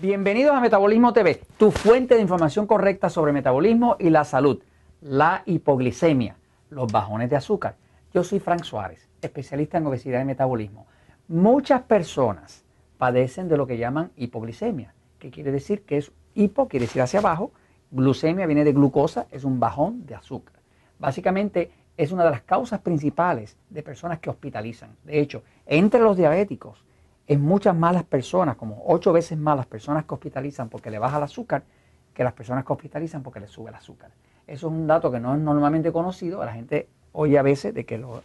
Bienvenidos a Metabolismo TV, tu fuente de información correcta sobre metabolismo y la salud, la hipoglicemia, los bajones de azúcar. Yo soy Frank Suárez, especialista en obesidad y metabolismo. Muchas personas padecen de lo que llaman hipoglicemia, que quiere decir que es hipo, quiere decir hacia abajo, glucemia viene de glucosa, es un bajón de azúcar. Básicamente es una de las causas principales de personas que hospitalizan. De hecho, entre los diabéticos, es muchas malas personas, como ocho veces más las personas que hospitalizan porque le baja el azúcar que las personas que hospitalizan porque le sube el azúcar. Eso es un dato que no es normalmente conocido. La gente oye a veces de que lo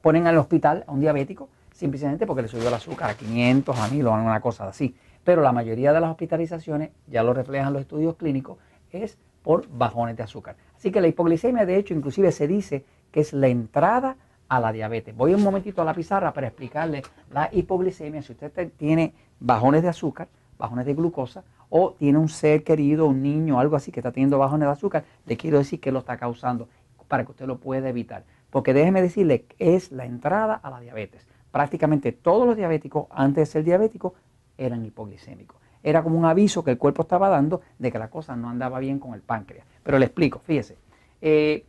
ponen al hospital a un diabético simplemente porque le subió el azúcar a 500, a 1000 o alguna cosa así. Pero la mayoría de las hospitalizaciones, ya lo reflejan los estudios clínicos, es por bajones de azúcar. Así que la hipoglicemia, de hecho, inclusive se dice que es la entrada a la diabetes. Voy un momentito a la pizarra para explicarle la hipoglicemia. Si usted tiene bajones de azúcar, bajones de glucosa, o tiene un ser querido, un niño, algo así que está teniendo bajones de azúcar, le quiero decir que lo está causando para que usted lo pueda evitar. Porque déjeme decirle que es la entrada a la diabetes. Prácticamente todos los diabéticos, antes de ser diabéticos, eran hipoglicémicos. Era como un aviso que el cuerpo estaba dando de que la cosa no andaba bien con el páncreas. Pero le explico, fíjese. Eh,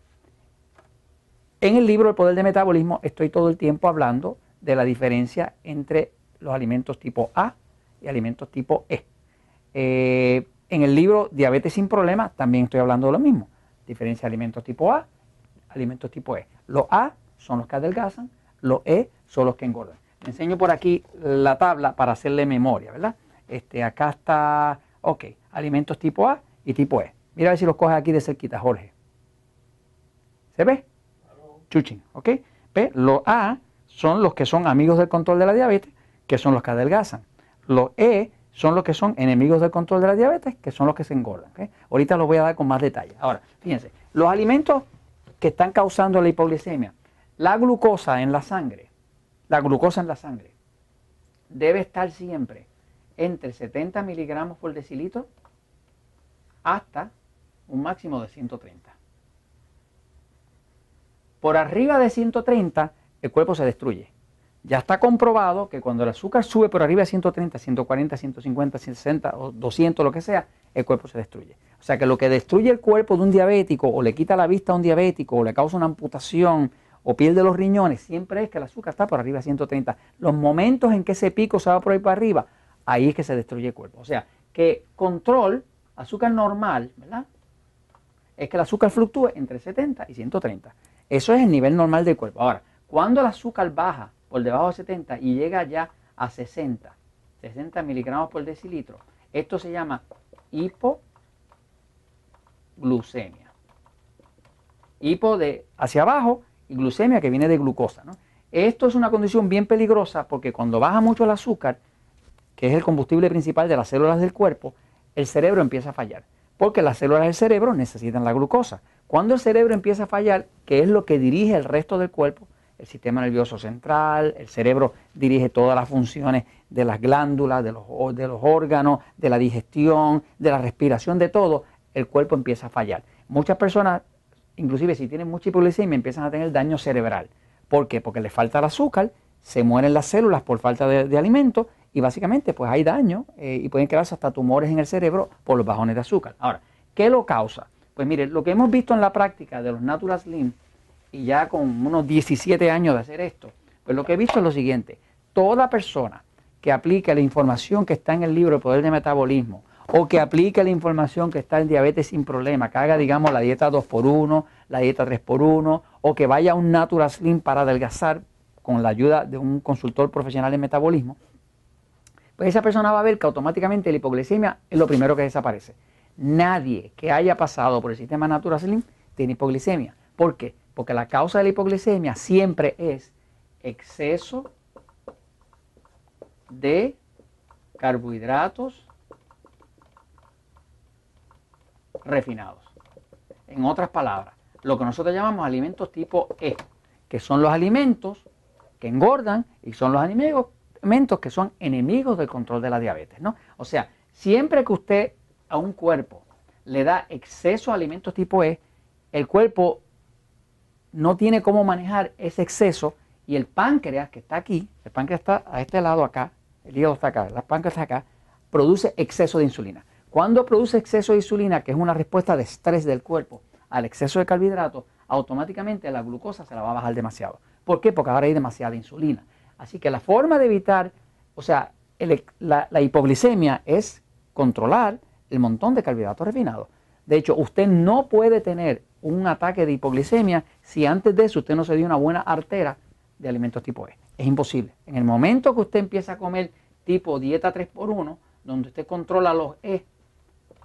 en el libro El Poder de Metabolismo estoy todo el tiempo hablando de la diferencia entre los alimentos tipo A y alimentos tipo E. Eh, en el libro Diabetes sin Problemas también estoy hablando de lo mismo. Diferencia de alimentos tipo A, alimentos tipo E. Los A son los que adelgazan, los E son los que engordan. Le enseño por aquí la tabla para hacerle memoria, ¿verdad? Este, acá está, ok, alimentos tipo A y tipo E. Mira a ver si los coges aquí de cerquita, Jorge. ¿Se ve? Chuching, ¿ok? Los A son los que son amigos del control de la diabetes, que son los que adelgazan. Los E son los que son enemigos del control de la diabetes, que son los que se engordan. Ahorita los voy a dar con más detalle. Ahora, fíjense, los alimentos que están causando la hipoglicemia, la glucosa en la sangre, la glucosa en la sangre debe estar siempre entre 70 miligramos por decilitro hasta un máximo de 130. Por arriba de 130, el cuerpo se destruye. Ya está comprobado que cuando el azúcar sube por arriba de 130, 140, 150, 160 o 200, lo que sea, el cuerpo se destruye. O sea que lo que destruye el cuerpo de un diabético o le quita la vista a un diabético o le causa una amputación o pierde los riñones, siempre es que el azúcar está por arriba de 130. Los momentos en que ese pico se va por ahí para arriba, ahí es que se destruye el cuerpo. O sea que control, azúcar normal, ¿verdad? Es que el azúcar fluctúe entre 70 y 130. Eso es el nivel normal del cuerpo. Ahora, cuando el azúcar baja por debajo de 70 y llega ya a 60, 60 miligramos por decilitro, esto se llama hipoglucemia. Hipo de hacia abajo y glucemia que viene de glucosa. Esto es una condición bien peligrosa porque cuando baja mucho el azúcar, que es el combustible principal de las células del cuerpo, el cerebro empieza a fallar. Porque las células del cerebro necesitan la glucosa. Cuando el cerebro empieza a fallar, que es lo que dirige el resto del cuerpo, el sistema nervioso central, el cerebro dirige todas las funciones de las glándulas, de los, órganos, de la digestión, de la respiración, de todo, el cuerpo empieza a fallar. Muchas personas, inclusive si tienen mucha hipoglicemia, empiezan a tener daño cerebral. ¿Por qué? Porque les falta el azúcar, se mueren las células por falta de, alimento y básicamente pues hay daño eh, y pueden crearse hasta tumores en el cerebro por los bajones de azúcar. Ahora, ¿qué lo causa? Pues mire, lo que hemos visto en la práctica de los Natural Slim, y ya con unos 17 años de hacer esto, pues lo que he visto es lo siguiente, toda persona que aplique la información que está en el libro El Poder de Metabolismo, o que aplique la información que está en Diabetes sin Problema, que haga, digamos, la dieta 2x1, la dieta 3x1, o que vaya a un Natural Slim para adelgazar con la ayuda de un consultor profesional en metabolismo, pues esa persona va a ver que automáticamente la hipoglicemia es lo primero que desaparece. Nadie que haya pasado por el sistema Natural Slim tiene hipoglicemia. ¿Por qué? Porque la causa de la hipoglicemia siempre es exceso de carbohidratos refinados. En otras palabras, lo que nosotros llamamos alimentos tipo E, que son los alimentos que engordan y son los alimentos que son enemigos del control de la diabetes. ¿no? O sea, siempre que usted a un cuerpo le da exceso de alimentos tipo E, el cuerpo no tiene cómo manejar ese exceso y el páncreas que está aquí, el páncreas está a este lado acá, el hígado está acá, el páncreas está acá, produce exceso de insulina. Cuando produce exceso de insulina, que es una respuesta de estrés del cuerpo al exceso de carbohidratos, automáticamente la glucosa se la va a bajar demasiado. ¿Por qué? Porque ahora hay demasiada insulina. Así que la forma de evitar, o sea, la, la hipoglicemia es controlar el montón de carbohidratos refinados. De hecho, usted no puede tener un ataque de hipoglicemia si antes de eso usted no se dio una buena artera de alimentos tipo E. Es imposible. En el momento que usted empieza a comer tipo dieta 3x1, donde usted controla los E,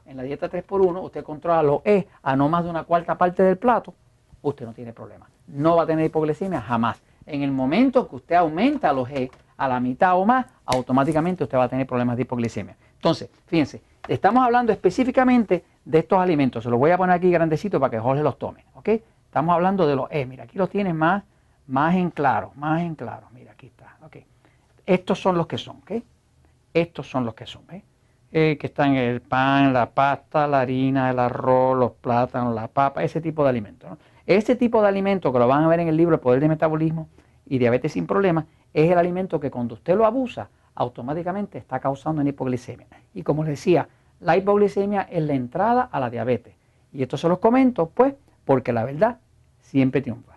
en la dieta 3x1, usted controla los E a no más de una cuarta parte del plato, usted no tiene problema. No va a tener hipoglicemia jamás. En el momento que usted aumenta los E a la mitad o más, automáticamente usted va a tener problemas de hipoglicemia. Entonces, fíjense, estamos hablando específicamente de estos alimentos. Se los voy a poner aquí grandecito para que Jorge los tome. ¿ok? Estamos hablando de los E. Mira, aquí los tienes más, más en claro, más en claro. Mira, aquí está. ¿ok? Estos son los que son. ¿ok? Estos son los que son. ¿ves? Eh, que están el pan, la pasta, la harina, el arroz, los plátanos, la papa, ese tipo de alimentos. Ese tipo de alimento que lo van a ver en el libro El Poder de Metabolismo y Diabetes sin Problemas es el alimento que cuando usted lo abusa, automáticamente está causando una hipoglicemia. Y como les decía, la hipoglicemia es la entrada a la diabetes. Y esto se los comento, pues, porque la verdad siempre triunfa.